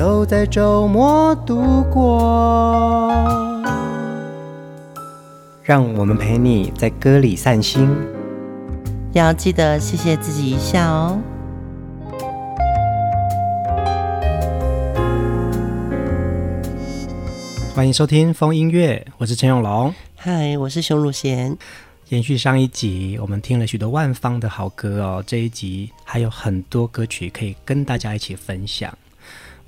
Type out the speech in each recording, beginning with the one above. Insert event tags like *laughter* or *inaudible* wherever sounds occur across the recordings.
都在周末度过，让我们陪你在歌里散心，要记得谢谢自己一下哦。欢迎收听风音乐，我是陈永龙。嗨，我是熊汝贤。延续上一集，我们听了许多万方的好歌哦，这一集还有很多歌曲可以跟大家一起分享。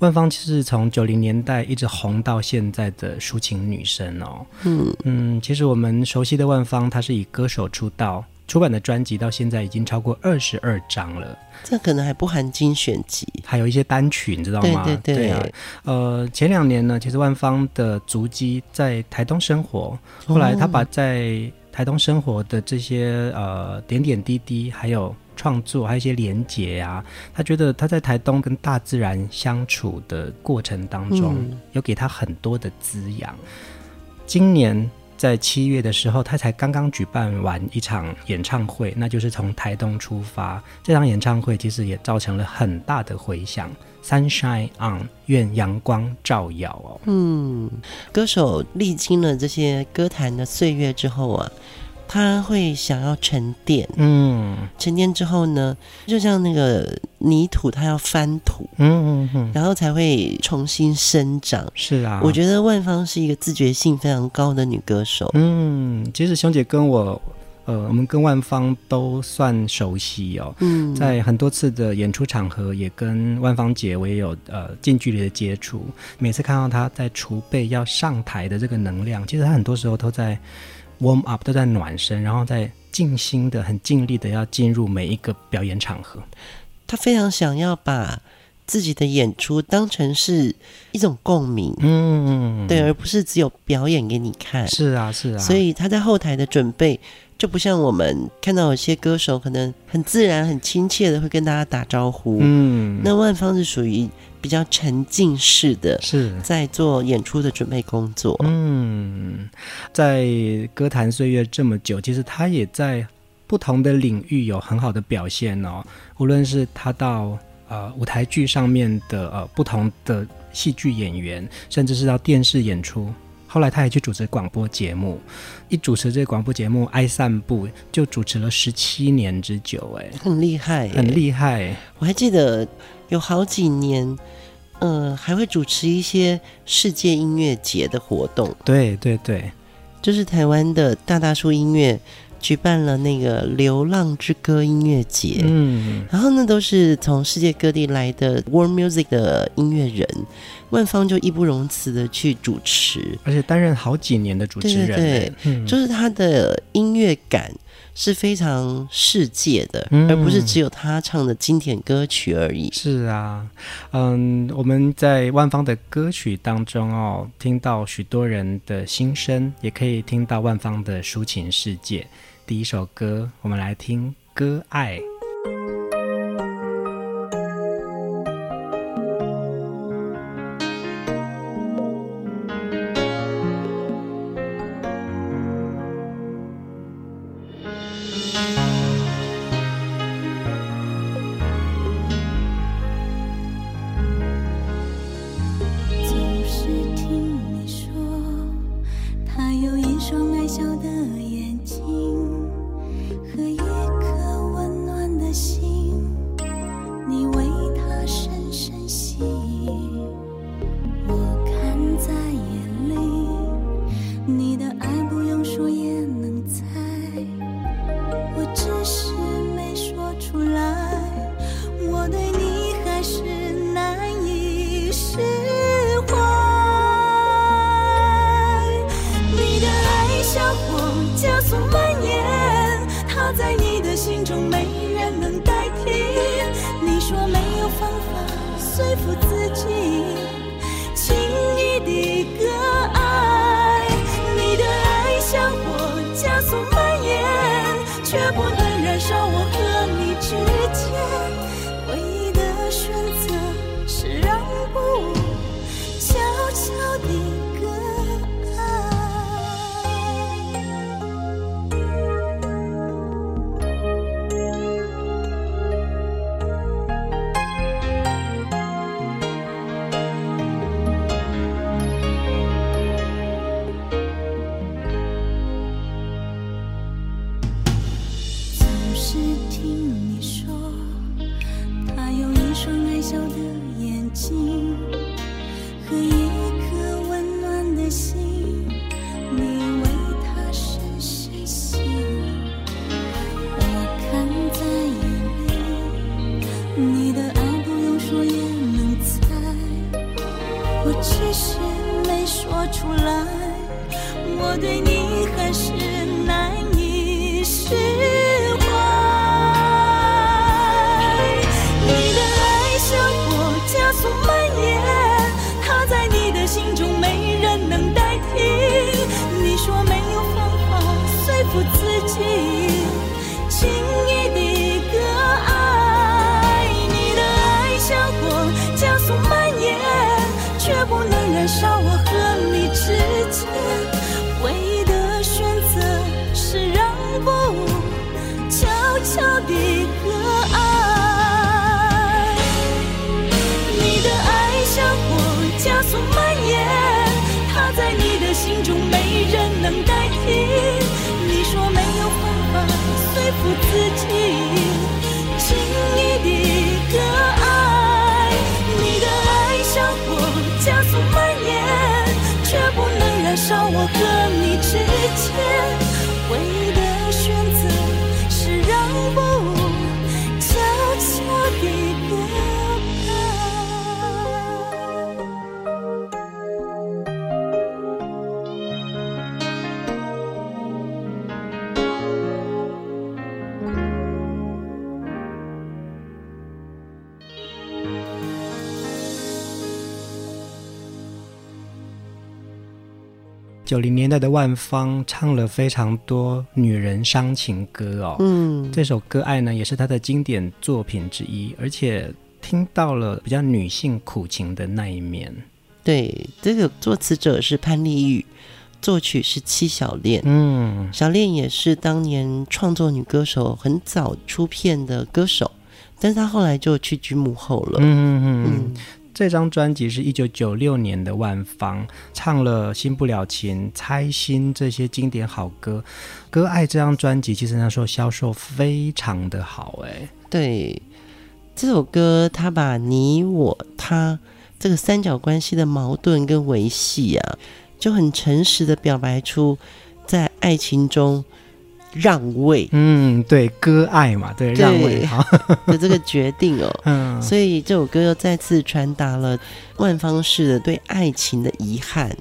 万芳其实从九零年代一直红到现在的抒情女神哦。嗯嗯，其实我们熟悉的万芳，她是以歌手出道，出版的专辑到现在已经超过二十二张了。这可能还不含精选集，还有一些单曲，你知道吗？对对对。对啊，呃，前两年呢，其实万芳的足迹在台东生活，后来她把在台东生活的这些呃点点滴滴，还有。创作还有一些连结啊，他觉得他在台东跟大自然相处的过程当中，嗯、有给他很多的滋养。今年在七月的时候，他才刚刚举办完一场演唱会，那就是从台东出发。这场演唱会其实也造成了很大的回响。Sunshine on，愿阳光照耀哦。嗯，歌手历经了这些歌坛的岁月之后啊。他会想要沉淀，嗯，沉淀之后呢，就像那个泥土，它要翻土，嗯嗯嗯，然后才会重新生长。是啊，我觉得万芳是一个自觉性非常高的女歌手。嗯，其实熊姐跟我，呃，我们跟万芳都算熟悉哦。嗯，在很多次的演出场合，也跟万芳姐我也有呃近距离的接触。每次看到她在储备要上台的这个能量，其实她很多时候都在。Warm up 都在暖身，然后在尽心的、很尽力的要进入每一个表演场合。他非常想要把自己的演出当成是一种共鸣，嗯，对，而不是只有表演给你看。是啊，是啊。所以他在后台的准备就不像我们看到有些歌手可能很自然、很亲切的会跟大家打招呼。嗯，那万芳是属于。比较沉浸式的，是在做演出的准备工作。嗯，在歌坛岁月这么久，其实他也在不同的领域有很好的表现哦。无论是他到呃舞台剧上面的呃不同的戏剧演员，甚至是到电视演出，后来他也去主持广播节目。一主持这个广播节目《爱散步》，就主持了十七年之久，哎，很厉害，很厉害。我还记得。有好几年，呃，还会主持一些世界音乐节的活动。对对对，就是台湾的大大叔音乐举办了那个《流浪之歌》音乐节。嗯，然后呢，都是从世界各地来的 World Music 的音乐人，万芳就义不容辞的去主持，而且担任好几年的主持人。对，对，对，嗯，就是他的音乐感。是非常世界的，嗯，而不是只有他唱的经典歌曲而已。是啊，嗯，我们在万芳的歌曲当中哦，听到许多人的心声，也可以听到万芳的抒情世界。第一首歌，我们来听《割爱》。我和你九零年代的万芳唱了非常多女人伤情歌哦，嗯，这首歌《爱》呢也是她的经典作品之一，而且听到了比较女性苦情的那一面。对，这个作词者是潘丽玉，作曲是戚小恋，嗯，小恋也是当年创作女歌手很早出片的歌手，但是她后来就屈居幕后了，嗯嗯。嗯。这张专辑是一九九六年的万芳唱了《新不了情》《猜心》这些经典好歌，《歌爱》这张专辑其实那时候销售非常的好，哎，对，这首歌他把你我他这个三角关系的矛盾跟维系啊，就很诚实的表白出在爱情中。让位，嗯，对，割爱嘛，对，让位哈 *laughs* 的这个决定哦，*laughs* 嗯，所以这首歌又再次传达了万芳式的对爱情的遗憾。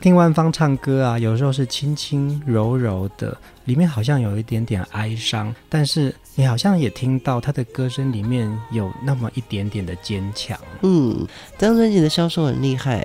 听万芳唱歌啊，有时候是轻轻柔柔的，里面好像有一点点哀伤，但是你好像也听到她的歌声里面有那么一点点的坚强。嗯，这张专辑的销售很厉害。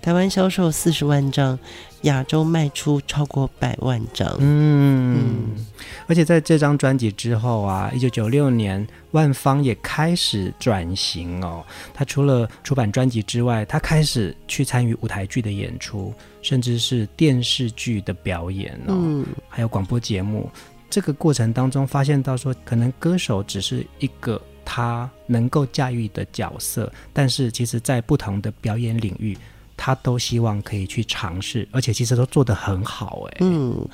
台湾销售四十万张，亚洲卖出超过百万张。嗯，嗯，而且在这张专辑之后啊，一九九六年，万芳也开始转型哦。他除了出版专辑之外，他开始去参与舞台剧的演出，甚至是电视剧的表演哦，嗯，还有广播节目。这个过程当中，发现到说，可能歌手只是一个他能够驾驭的角色，但是其实在不同的表演领域。他都希望可以去尝试，而且其实都做得很好哎。嗯，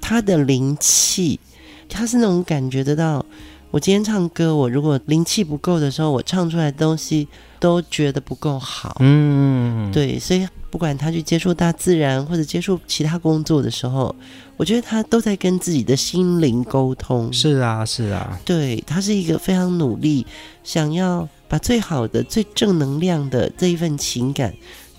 他的灵气，他是那种感觉得到。我今天唱歌，我如果灵气不够的时候，我唱出来的东西都觉得不够好。嗯，对，所以不管他去接触大自然或者接触其他工作的时候，我觉得他都在跟自己的心灵沟通。是啊，是啊，对，他是一个非常努力，想要把最好的、最正能量的这一份情感。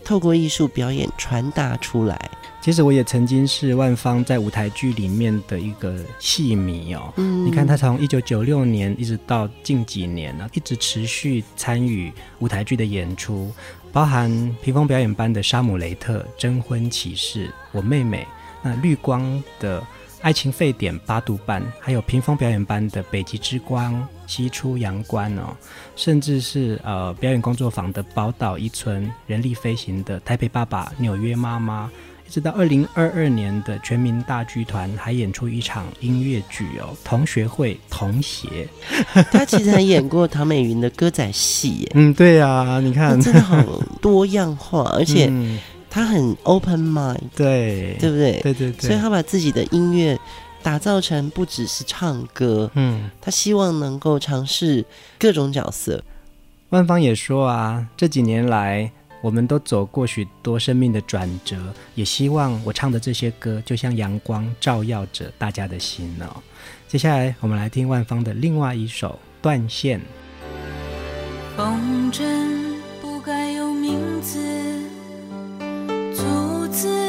透过艺术表演传达出来。其实我也曾经是万芳在舞台剧里面的一个戏迷哦。嗯，你看他从一九九六年一直到近几年呢，一直持续参与舞台剧的演出，包含屏风表演班的《沙姆雷特》《征婚启事》《我妹妹》，那绿光的。爱情沸点八度半，还有屏风表演班的北极之光、西出阳关哦，甚至是呃表演工作坊的宝岛一村、人力飞行的台北爸爸、纽约妈妈，一直到二零二二年的全民大剧团还演出一场音乐剧哦，同学会童鞋。*laughs* 他其实还演过唐美云的歌仔戏耶，嗯，对呀、啊，你看真的好多样化，而且。嗯他很 open mind，对，对不对？对对对，所以他把自己的音乐打造成不只是唱歌，嗯，他希望能够尝试各种角色。万芳也说啊，这几年来我们都走过许多生命的转折，也希望我唱的这些歌就像阳光照耀着大家的心哦。接下来我们来听万芳的另外一首《断线》。风筝不该有名字，自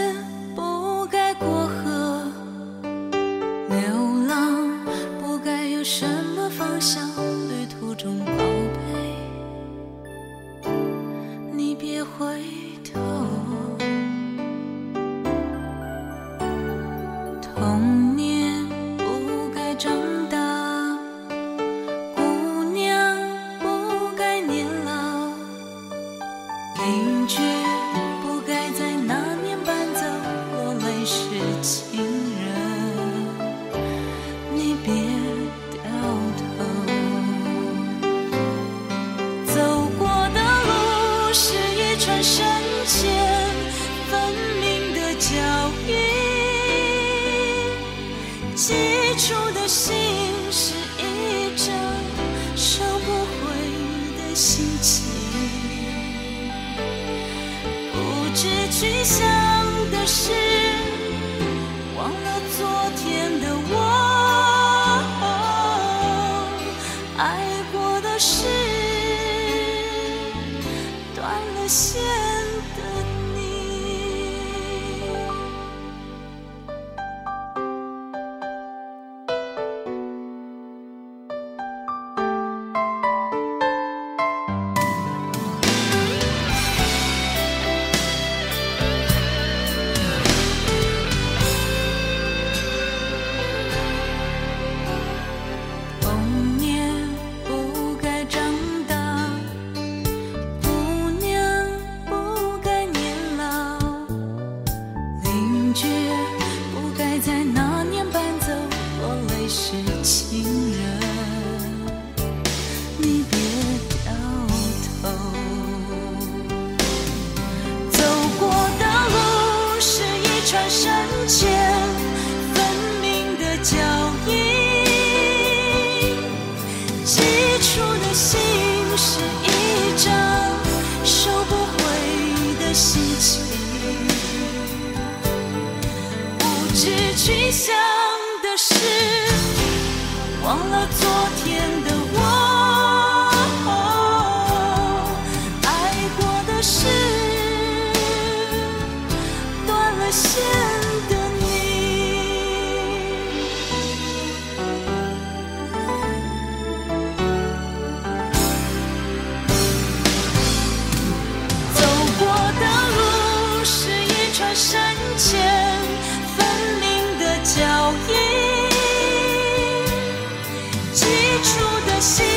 she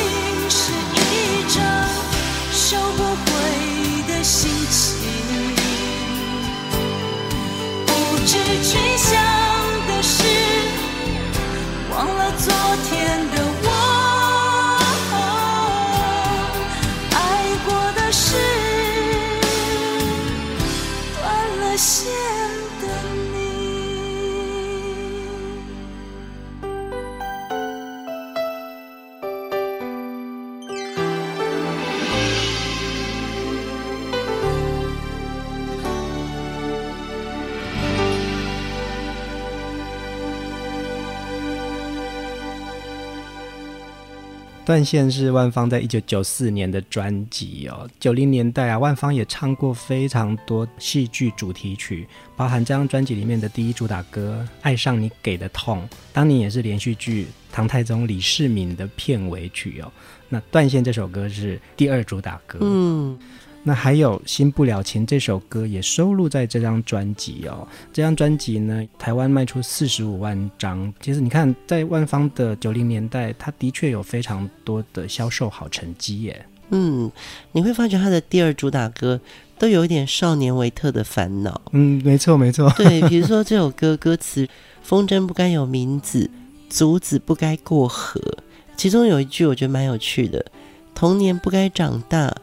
断线是万芳在一九九四年的专辑哦。九零年代啊，万芳也唱过非常多戏剧主题曲，包含这张专辑里面的第一主打歌《爱上你给的痛》，当年也是连续剧《唐太宗李世民》的片尾曲哦。那《断线》这首歌是第二主打歌，嗯。那还有《新不了情》这首歌也收录在这张专辑哦。这张专辑呢，台湾卖出四十五万张。其实你看，在万芳的九零年代，它的确有非常多的销售好成绩耶。嗯，你会发觉他的第二主打歌都有一点少年维特的烦恼。嗯，没错没错。对，比如说这首歌歌词：“风筝不该有名字，竹子不该过河。”其中有一句我觉得蛮有趣的：“童年不该长大。”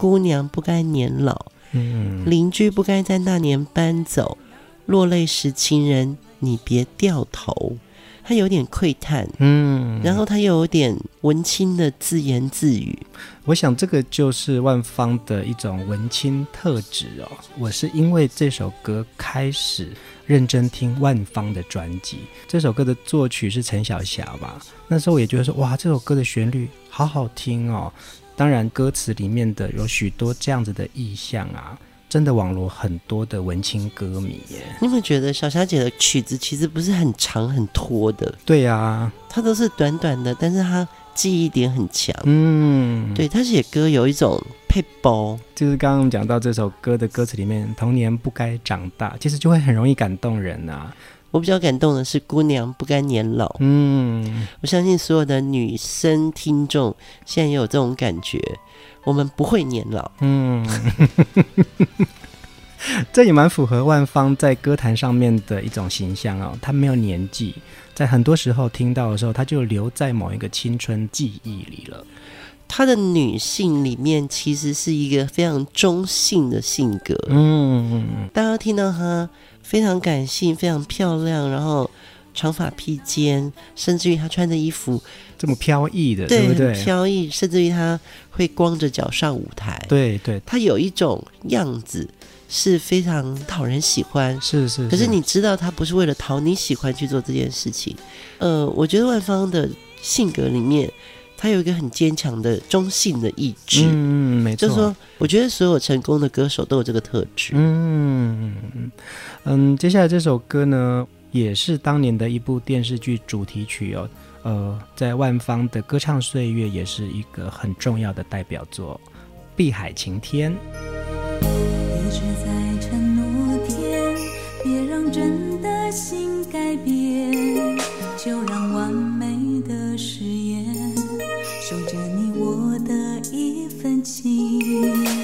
姑娘不该年老，嗯，邻居不该在那年搬走，落泪时情人你别掉头。他有点窥探，嗯，然后他又有点文青的自言自语。我想这个就是万芳的一种文青特质哦。我是因为这首歌开始认真听万芳的专辑。这首歌的作曲是陈小霞吧？那时候我也觉得说，哇，这首歌的旋律好好听哦。当然，歌词里面的有许多这样子的意象啊。真的网罗很多的文青歌迷耶！你有没有觉得小霞姐的曲子其实不是很长很拖的？对呀、啊，她都是短短的，但是她记忆点很强。嗯，对，她写歌有一种配包，就是刚刚我们讲到这首歌的歌词里面，“童年不该长大”，其实就会很容易感动人啊。我比较感动的是“姑娘不该年老”。嗯，我相信所有的女生听众现在也有这种感觉。我们不会年老。嗯，*laughs* 这也蛮符合万芳在歌坛上面的一种形象哦。她没有年纪，在很多时候听到的时候，她就留在某一个青春记忆里了。她的女性里面其实是一个非常中性的性格。嗯，大家听到她非常感性，非常漂亮，然后长发披肩，甚至于她穿的衣服。这么飘逸的，对，对不对？飘逸，甚至于她会光着脚上舞台。对对，她有一种样子是非常讨人喜欢。是，是是。可是你知道，她不是为了讨你喜欢去做这件事情。呃，我觉得万芳的性格里面，他有一个很坚强的中性的意志。嗯，没错。就是说，我觉得所有成功的歌手都有这个特质。嗯嗯，接下来这首歌呢，也是当年的一部电视剧主题曲哦。呃，在万芳的歌唱岁月，也是一个很重要的代表作，《碧海晴天》。一直在情。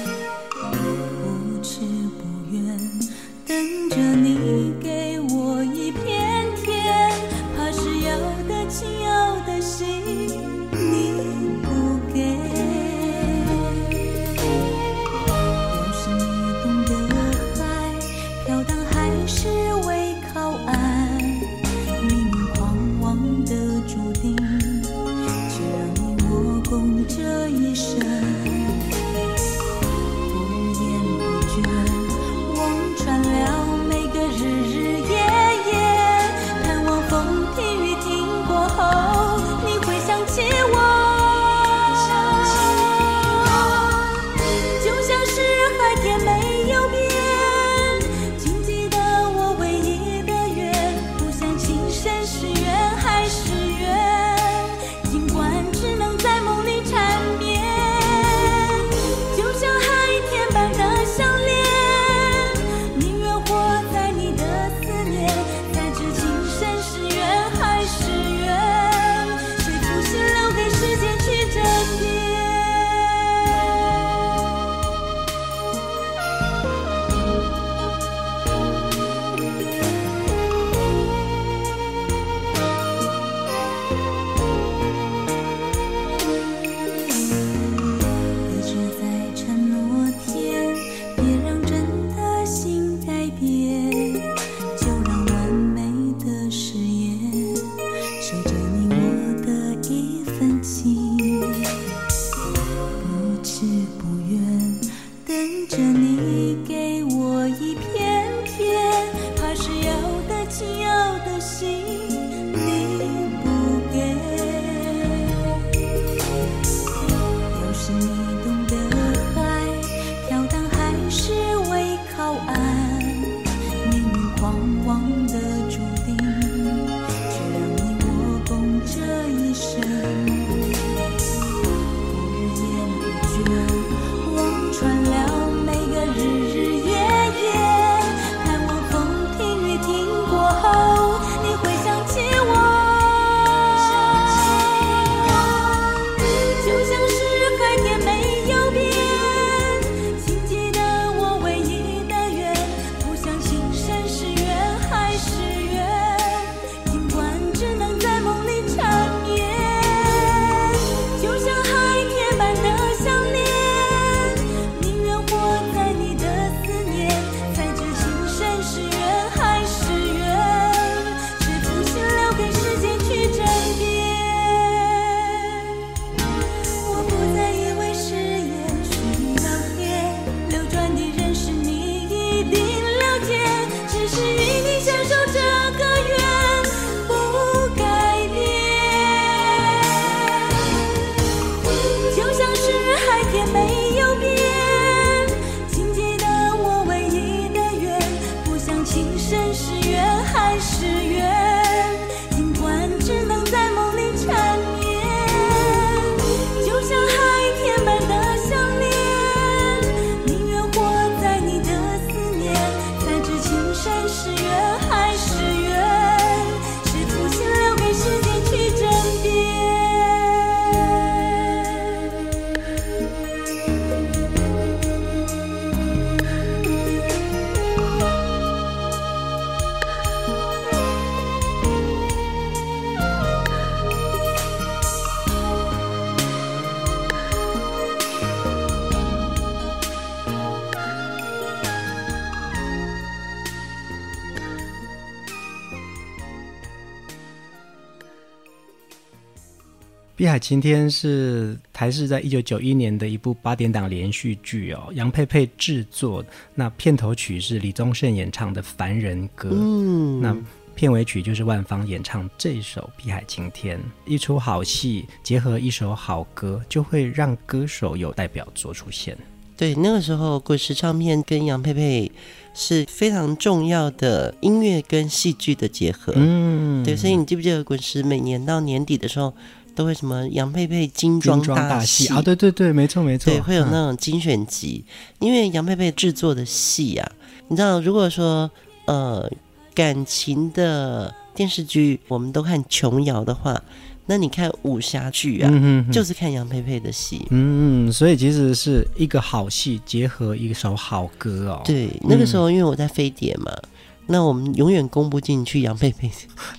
碧海晴天是台视在一九九一年的一部八点档连续剧哦，杨佩佩制作。那片头曲是李宗盛演唱的《凡人歌》，嗯，那片尾曲就是万芳演唱这首《碧海晴天》。一出好戏结合一首好歌，就会让歌手有代表作出现。对，那个时候滚石唱片跟杨佩佩是非常重要的音乐跟戏剧的结合。嗯，对，所以你记不记得滚石每年到年底的时候？都会什么杨佩佩精装大戏啊？对对对，没错没错，对，会有那种精选集。嗯、因为杨佩佩制作的戏啊，你知道，如果说呃感情的电视剧我们都看琼瑶的话，那你看武侠剧啊，嗯、哼哼就是看杨佩佩的戏。嗯，所以其实是一个好戏结合一首好歌哦。对，那个时候因为我在飞碟嘛。嗯那我们永远攻不进去杨佩佩，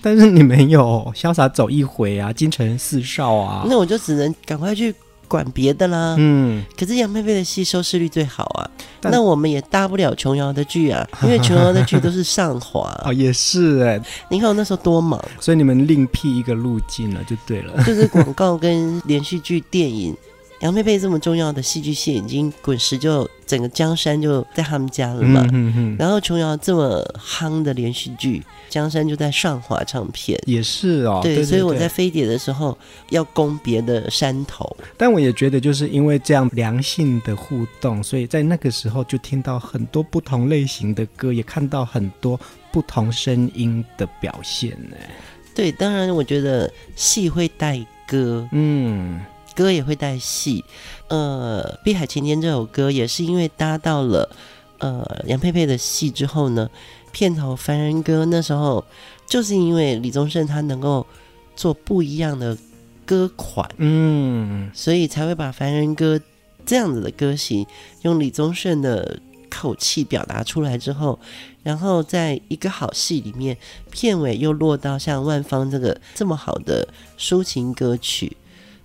但是你没有潇洒走一回啊，京城四少啊，那我就只能赶快去管别的啦。嗯，可是杨佩佩的戏收视率最好啊，那我们也搭不了琼瑶的剧啊，*laughs* 因为琼瑶的剧都是上华哦，也是哎，你看我那时候多忙，所以你们另辟一个路径了，就对了，就是广告跟连续剧、电影。杨佩佩这么重要的戏剧线，已经滚石就整个江山就在他们家了嘛。嗯嗯嗯、然后琼瑶这么夯的连续剧，江山就在上华唱片。也是哦。对，对对对，所以我在飞碟的时候要攻别的山头。但我也觉得，就是因为这样良性的互动，所以在那个时候就听到很多不同类型的歌，也看到很多不同声音的表现呢。对，当然我觉得戏会带歌。嗯。歌也会带戏，呃，《碧海晴天》这首歌也是因为搭到了呃杨佩佩的戏之后呢，片头《凡人歌》那时候就是因为李宗盛他能够做不一样的歌款，嗯，所以才会把《凡人歌》这样子的歌型用李宗盛的口气表达出来之后，然后在一个好戏里面，片尾又落到像万芳这个这么好的抒情歌曲。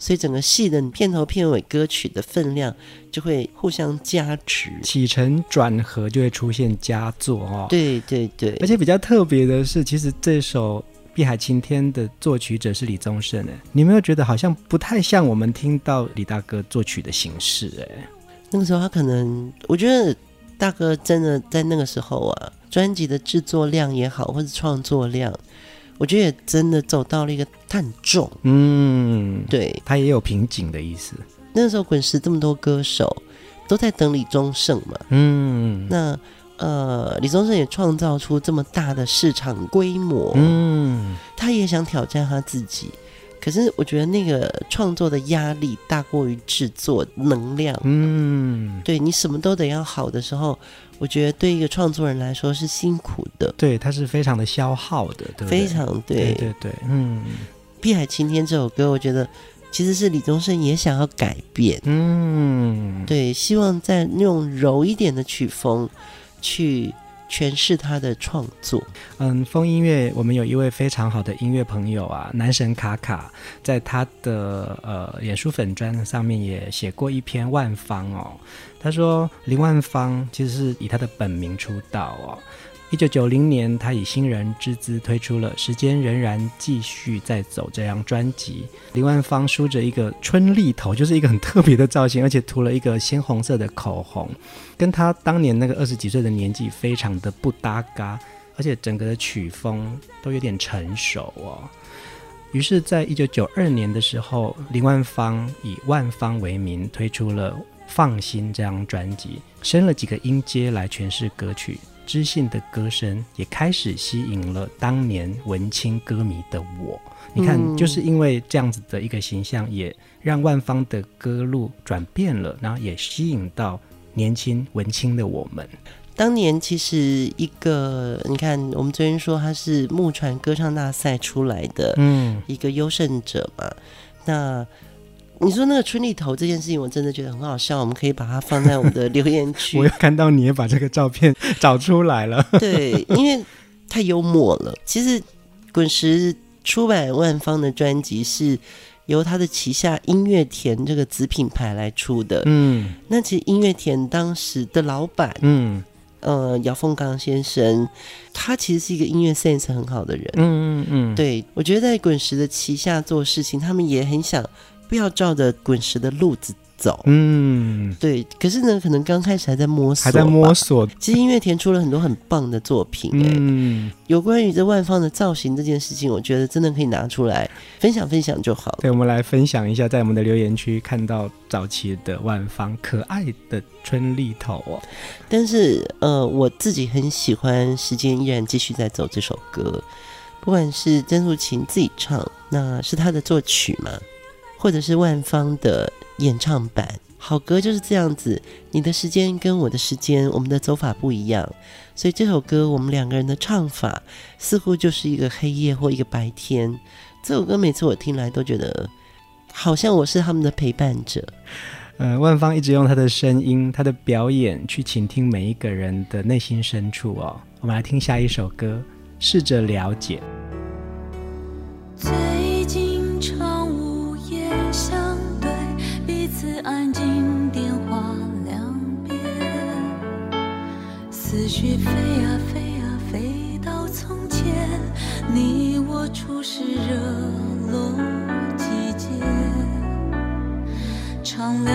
所以整个戏的片头片尾歌曲的分量就会互相加持，起承转合就会出现佳作哦。对对对，而且比较特别的是，其实这首《碧海晴天》的作曲者是李宗盛诶，你有没有觉得好像不太像我们听到李大哥作曲的形式诶？那个时候他可能，我觉得大哥真的在那个时候啊，专辑的制作量也好，或者创作量。我觉得也真的走到了一个探重，嗯，对，他也有瓶颈的意思。那个时候滚石这么多歌手都在等李宗盛嘛，嗯，那呃，李宗盛也创造出这么大的市场规模，嗯，他也想挑战他自己。可是我觉得那个创作的压力大过于制作能量，嗯，对，你什么都得要好的时候，我觉得对一个创作人来说是辛苦的，对，它是非常的消耗的，对对？非常对，对对对，嗯，《碧海晴天》这首歌，我觉得其实是李宗盛也想要改变，嗯，对，希望在那种柔一点的曲风去。诠释他的创作。嗯，风音乐，我们有一位非常好的音乐朋友啊，男神卡卡，在他的呃演书粉砖上面也写过一篇万方哦。他说林万芳其实是以他的本名出道哦。一九九零年，他以新人之姿推出了《时间仍然继续在走》这张专辑。林万芳梳着一个春丽头，就是一个很特别的造型，而且涂了一个鲜红色的口红，跟他当年那个二十几岁的年纪非常的不搭嘎，而且整个的曲风都有点成熟哦。于是，在一九九二年的时候，林万芳以万芳为名推出了《放心》这张专辑，升了几个音阶来诠释歌曲。知性的歌声也开始吸引了当年文青歌迷的我。你看，就是因为这样子的一个形象，也让万芳的歌路转变了，然后也吸引到年轻文青的我们。当年其实一个，你看，我们昨天说他是木船歌唱大赛出来的，嗯，一个优胜者嘛，嗯、那。你说那个春丽头这件事情，我真的觉得很好笑。我们可以把它放在我们的留言区。*laughs* 我又看到你也把这个照片 *laughs* 找出来了。*laughs* 对，因为太幽默了。其实滚石出版万方的专辑是由他的旗下音乐田这个子品牌来出的。嗯，那其实音乐田当时的老板，嗯，呃，姚凤刚先生，他其实是一个音乐 sense 很好的人。嗯嗯嗯，对，我觉得在滚石的旗下做事情，他们也很想不要照着滚石的路子。走，嗯，对，可是呢，可能刚开始还在摸索，还在摸索。其实音乐田出了很多很棒的作品，嗯，有关于这万方的造型这件事情，我觉得真的可以拿出来分享分享就好了。对，我们来分享一下，在我们的留言区看到早期的万方可爱的春丽头哦。但是，呃，我自己很喜欢《时间依然继续在走》这首歌，不管是曾素琴自己唱，那是她的作曲嘛，或者是万芳的。演唱版好歌就是这样子，你的时间跟我的时间，我们的走法不一样，所以这首歌我们两个人的唱法似乎就是一个黑夜或一个白天。这首歌每次我听来都觉得，好像我是他们的陪伴者。呃，万芳一直用她的声音、她的表演去倾听每一个人的内心深处哦。我们来听下一首歌，试着了解。飞呀飞呀飞到从前，你我初识热络季节，长聊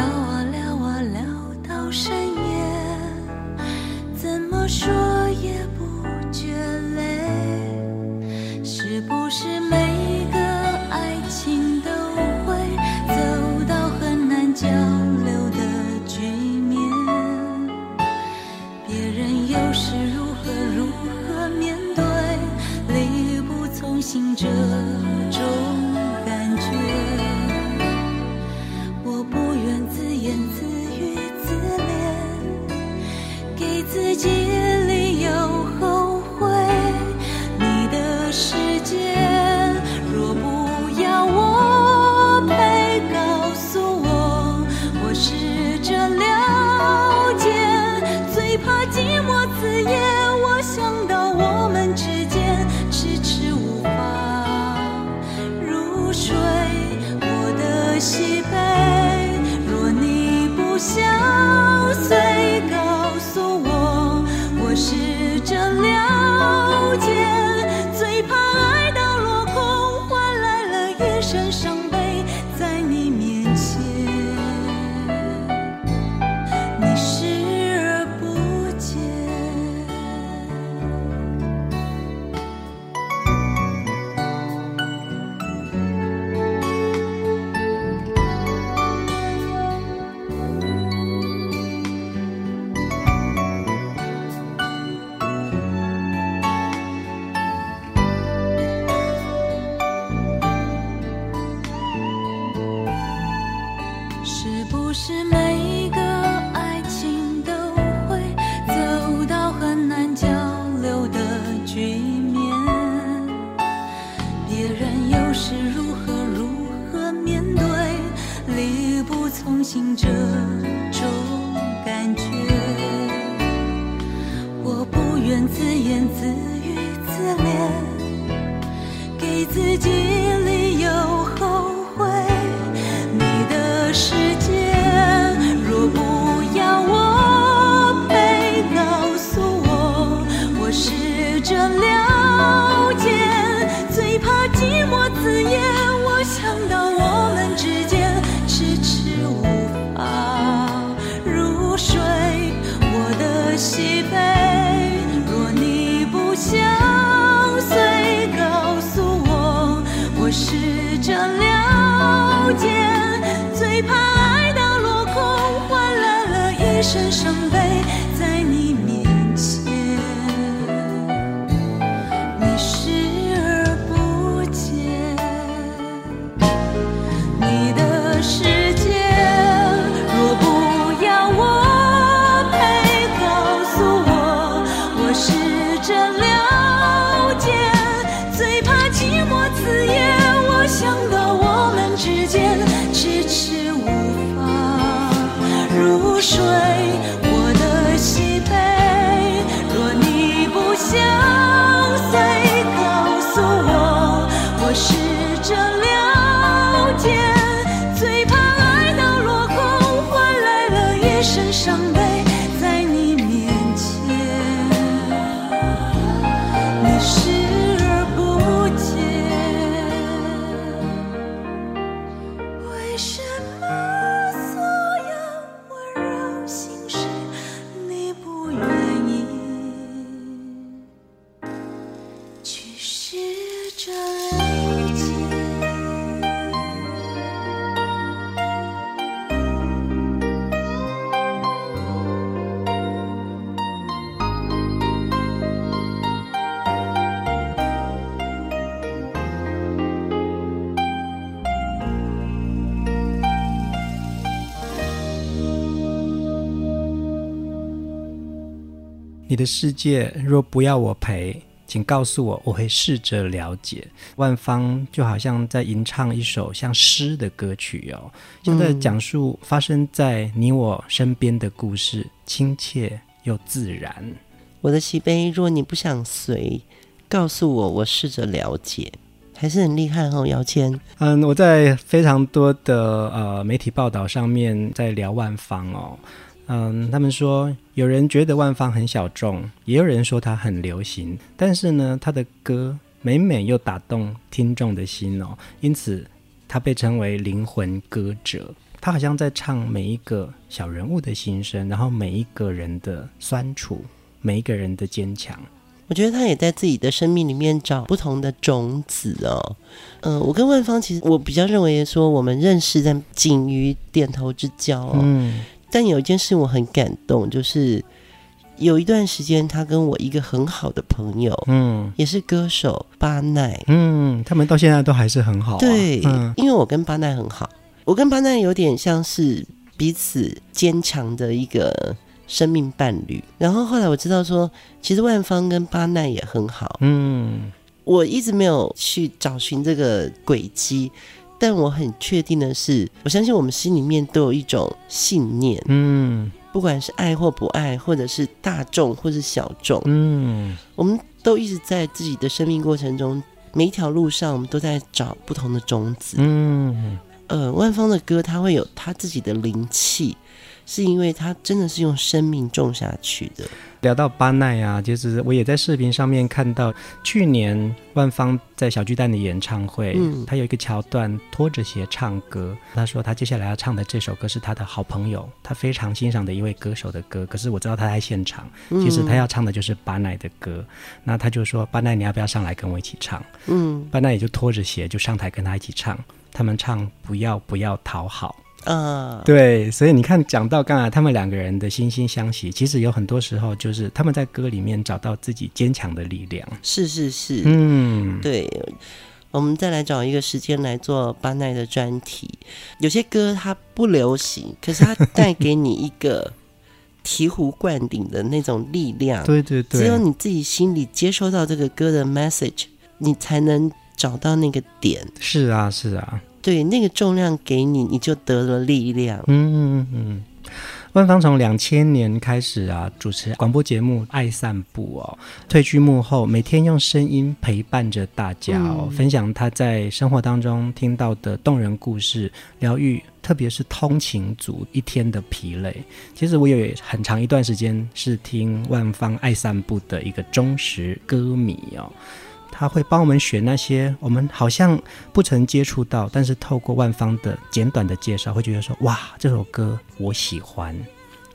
身上身上。你的世界若不要我陪，请告诉我，我会试着了解。万芳就好像在吟唱一首像诗的歌曲哦，像在讲述发生在你我身边的故事，亲切又自然。我的喜悲，若你不想随，告诉我，我试着了解。还是很厉害哦，姚谦。嗯，我在非常多的呃媒体报道上面在聊万方哦。嗯，他们说有人觉得万芳很小众，也有人说她很流行，但是呢，她的歌每每又打动听众的心哦，因此她被称为灵魂歌者。她好像在唱每一个小人物的心声，然后每一个人的酸楚，每一个人的坚强。我觉得他也在自己的生命里面找不同的种子哦。嗯、呃，我跟万芳其实我比较认为说，我们认识在仅于点头之交哦。嗯。但有一件事我很感动，就是有一段时间，他跟我一个很好的朋友，嗯，也是歌手巴奈，嗯，他们到现在都还是很好、啊。对，嗯、因为我跟巴奈很好，我跟巴奈有点像是彼此坚强的一个。生命伴侣，然后后来我知道说，其实万芳跟巴奈也很好。嗯，我一直没有去找寻这个轨迹，但我很确定的是，我相信我们心里面都有一种信念。嗯，不管是爱或不爱，或者是大众或是小众，嗯，我们都一直在自己的生命过程中，每一条路上，我们都在找不同的种子。嗯，呃，万芳的歌，它会有它自己的灵气。是因为它真的是用生命种下去的。聊到巴奈啊，就是我也在视频上面看到，去年万芳在小巨蛋的演唱会，嗯，他有一个桥段拖着鞋唱歌。他说他接下来要唱的这首歌是他的好朋友，他非常欣赏的一位歌手的歌。可是我知道他在现场，其实他要唱的就是巴奈的歌。那他就说：“巴奈，你要不要上来跟我一起唱？”嗯，巴奈也就拖着鞋就上台跟他一起唱。他们唱《不要不要讨好》。啊，uh, 对，所以你看，讲到刚才他们两个人的惺惺相惜，其实有很多时候就是他们在歌里面找到自己坚强的力量。是是是，嗯，对。我们再来找一个时间来做巴奈的专题。有些歌它不流行，可是它带给你一个醍醐灌顶的那种力量。对对对，只有你自己心里接收到这个歌的 message，你才能找到那个点。是啊，是啊。对，那个重量给你，你就得了力量。嗯嗯嗯。万芳从两千年开始啊，主持广播节目《爱散步》哦，退居幕后，每天用声音陪伴着大家哦，嗯、分享他在生活当中听到的动人故事，疗愈，特别是通勤族一天的疲累。其实我有很长一段时间是听万芳《爱散步》的一个忠实歌迷哦。他会帮我们选那些我们好像不曾接触到，但是透过万方的简短的介绍，会觉得说哇，这首歌我喜欢。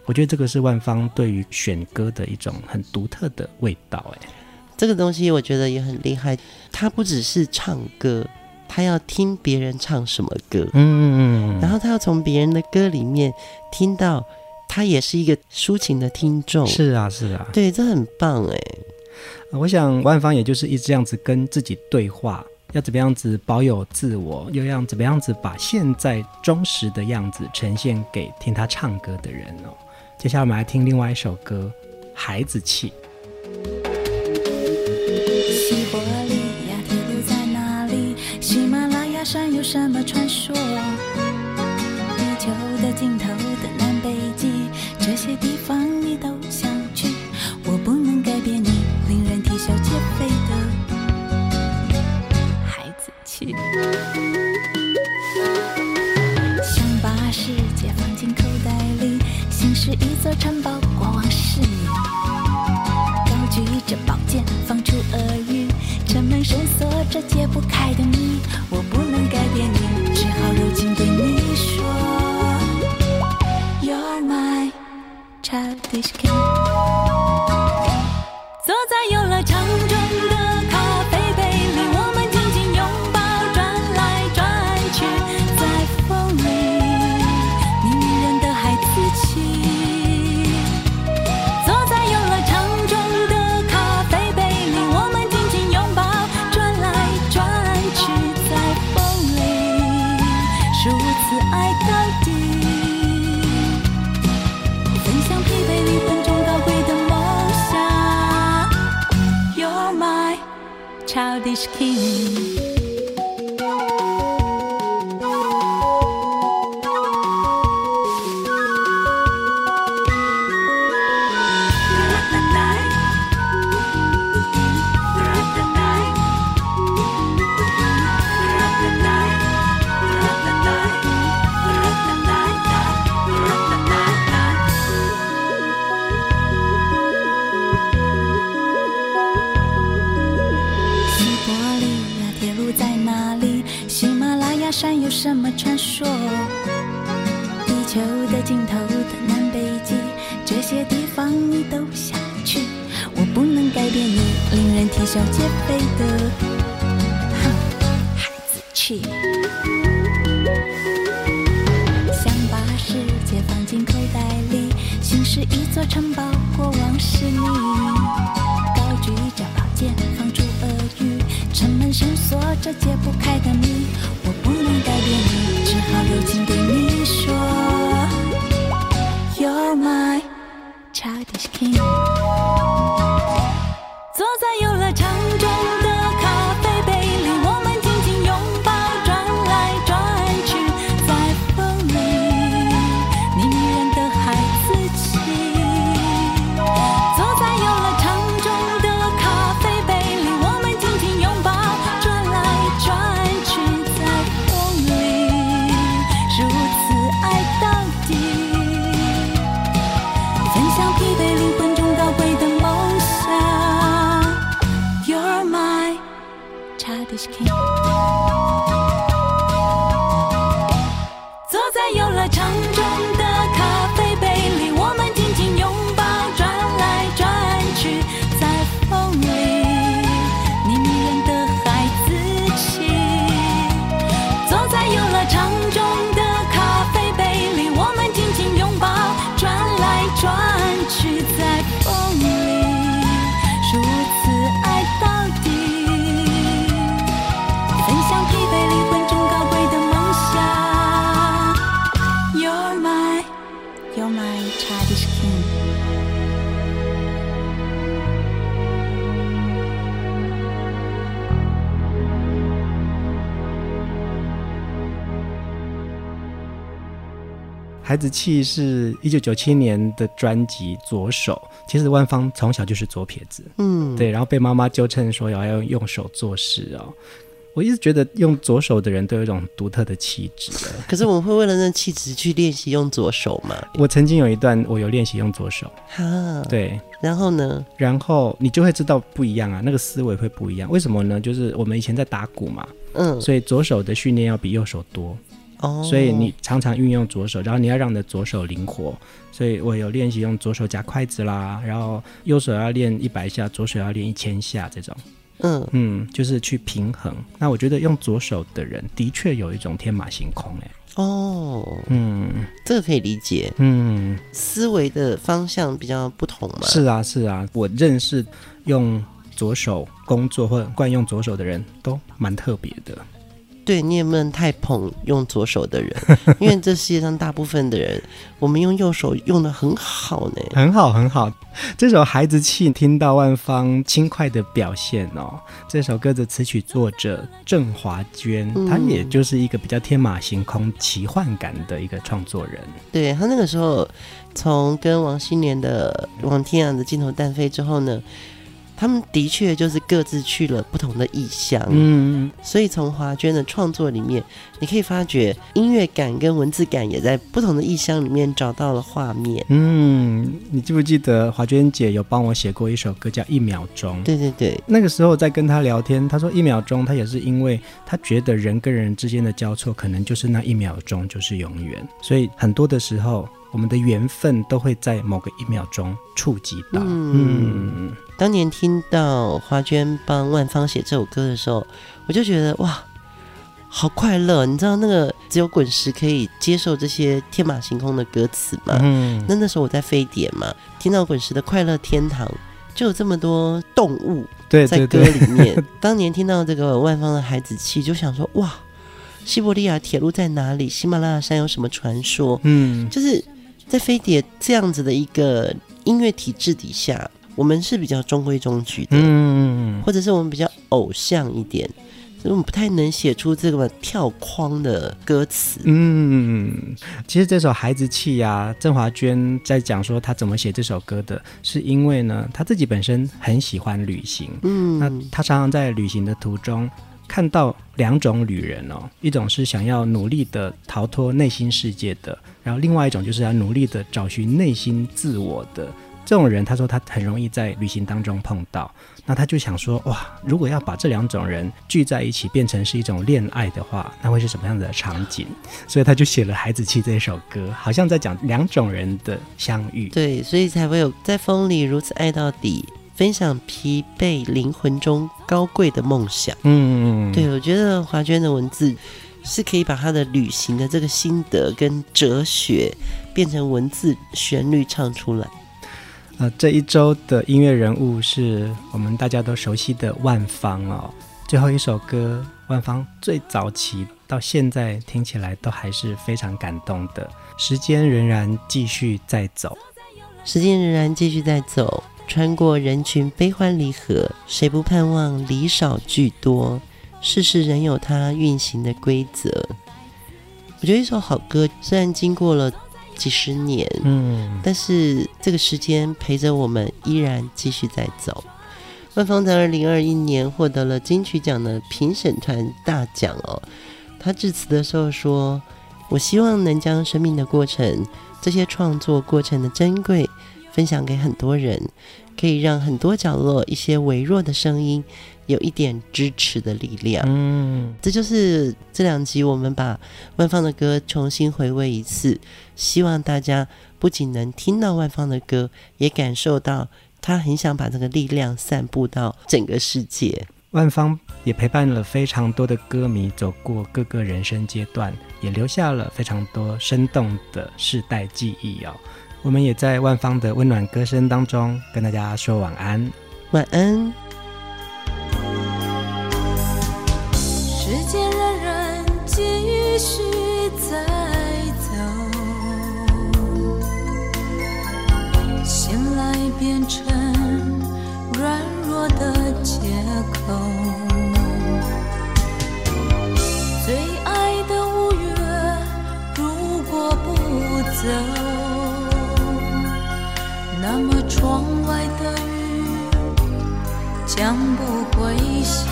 我觉得这个是万方对于选歌的一种很独特的味道。哎，这个东西我觉得也很厉害。他不只是唱歌，他要听别人唱什么歌，嗯嗯嗯，然后他要从别人的歌里面听到，他也是一个抒情的听众。是啊，是啊，对，这很棒哎。我想万芳也就是一直这样子跟自己对话，要怎么样子保有自我，又要怎么样子把现在忠实的样子呈现给听他唱歌的人哦。接下来我们来听另外一首歌《孩子气》。西伯利亚铁路在哪里？喜马拉雅山有什么是一座城堡，国王是你。高举着宝剑，放出厄运。城门深锁着解不开的谜，我不能改变你，只好柔情对你说。you're my。坐在游乐场。孩子气是一九九七年的专辑《左手》，其实万芳从小就是左撇子，嗯，对，然后被妈妈纠正说要用右手做事哦。我一直觉得用左手的人都有一种独特的气质。可是我们会为了那气质去练习用左手吗？我曾经有一段我有练习用左手，哈，对，然后呢？然后你就会知道不一样啊，那个思维会不一样。为什么呢？就是我们以前在打鼓嘛，嗯，所以左手的训练要比右手多。哦，所以你常常运用左手，然后你要让你的左手灵活。所以我有练习用左手夹筷子啦，然后右手要练一百下，左手要练一千下这种。嗯嗯，就是去平衡。那我觉得用左手的人的确有一种天马行空哎。哦，嗯，这个可以理解。嗯，思维的方向比较不同嘛。是啊是啊，我认识用左手工作或者惯用左手的人都蛮特别的。对，你也不能太捧用左手的人，*laughs* 因为这世界上大部分的人，我们用右手用的很好呢，很好很好。这首《孩子气》听到万芳轻快的表现哦，这首歌的词曲作者郑华娟，她、嗯、也就是一个比较天马行空、奇幻感的一个创作人。对，他那个时候，从跟王心莲的《王天涯的镜头单飞》之后呢。他们的确就是各自去了不同的异乡，嗯，所以从华娟的创作里面，你可以发觉音乐感跟文字感也在不同的异乡里面找到了画面。嗯，你记不记得华娟姐有帮我写过一首歌叫《一秒钟》？对对对，那个时候在跟她聊天，她说一秒钟，她也是因为她觉得人跟人之间的交错，可能就是那一秒钟就是永远，所以很多的时候。我们的缘分都会在某个一秒钟触及到。嗯，嗯，当年听到华娟帮万芳写这首歌的时候，我就觉得哇，好快乐！你知道那个只有滚石可以接受这些天马行空的歌词吗？嗯，那那时候我在非典嘛，听到滚石的《快乐天堂》，就有这么多动物在歌里面。对对对当年听到这个万芳的《孩子气》，就想说哇，西伯利亚铁路在哪里？喜马拉雅山有什么传说？嗯，就是。在飞碟这样子的一个音乐体制底下，我们是比较中规中矩的，嗯，或者是我们比较偶像一点。所以我们不太能写出这个跳框的歌词。嗯，其实这首《孩子气》呀，郑华娟在讲说她怎么写这首歌的，是因为呢，她自己本身很喜欢旅行。嗯，那她常常在旅行的途中看到两种旅人哦，一种是想要努力的逃脱内心世界的，然后另外一种就是要努力的找寻内心自我的。这种人，他说他很容易在旅行当中碰到，那他就想说，哇，如果要把这两种人聚在一起，变成是一种恋爱的话，那会是什么样子的场景？所以他就写了《孩子气》这首歌，好像在讲两种人的相遇。对，所以才会有在风里如此爱到底，分享疲惫灵魂中高贵的梦想。嗯，对，我觉得华娟的文字是可以把他的旅行的这个心得跟哲学变成文字旋律唱出来。呃，这一周的音乐人物是我们大家都熟悉的万芳哦。最后一首歌，万芳最早期到现在听起来都还是非常感动的。时间仍然继续在走，时间仍然继续在走，穿过人群悲欢离合，谁不盼望离少聚多？世事仍有它运行的规则。我觉得一首好歌，虽然经过了。几十年，嗯，但是这个时间陪着我们，依然继续在走。万芳在二零二一年获得了金曲奖的评审团大奖哦。他致辞的时候说：“我希望能将生命的过程，这些创作过程的珍贵，分享给很多人，可以让很多角落一些微弱的声音。”有一点支持的力量，嗯，这就是这两集我们把万芳的歌重新回味一次，希望大家不仅能听到万芳的歌，也感受到他很想把这个力量散布到整个世界。万芳也陪伴了非常多的歌迷走过各个人生阶段，也留下了非常多生动的世代记忆哦。我们也在万芳的温暖歌声当中跟大家说晚安，晚安。继续在走，醒来变成软弱的借口。最爱的五月，如果不走，将不会休。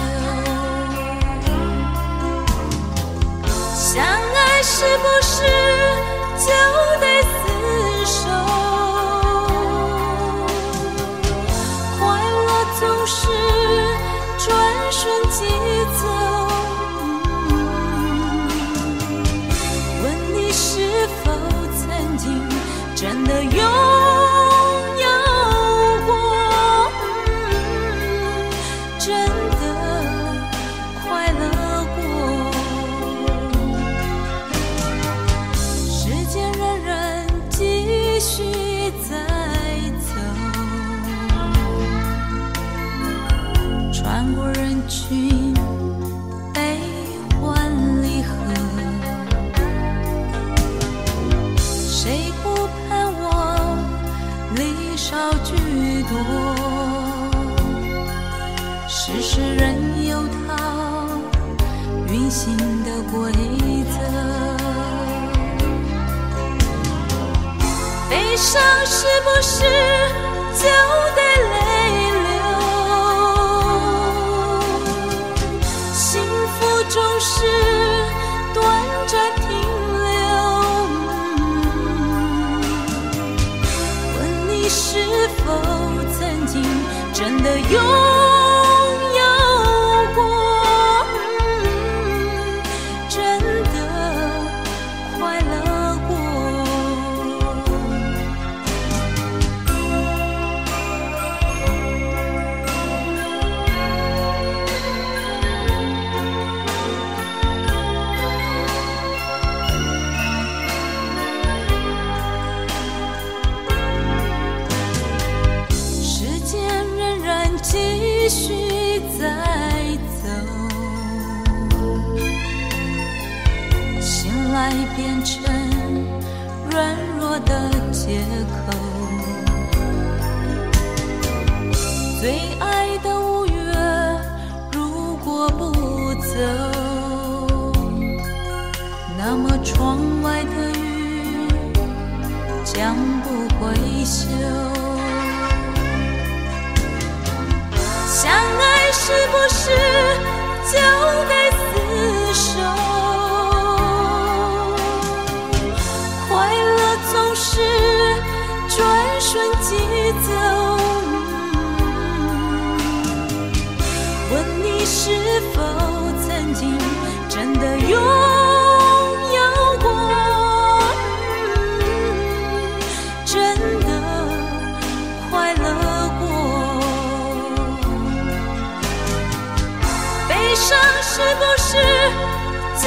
相爱是不是就得厮守？悲伤是不是就得泪流？幸福总是短暂停留。问你是否曾经真的有？是否曾经真的拥有过？真的快乐过？悲伤是不是就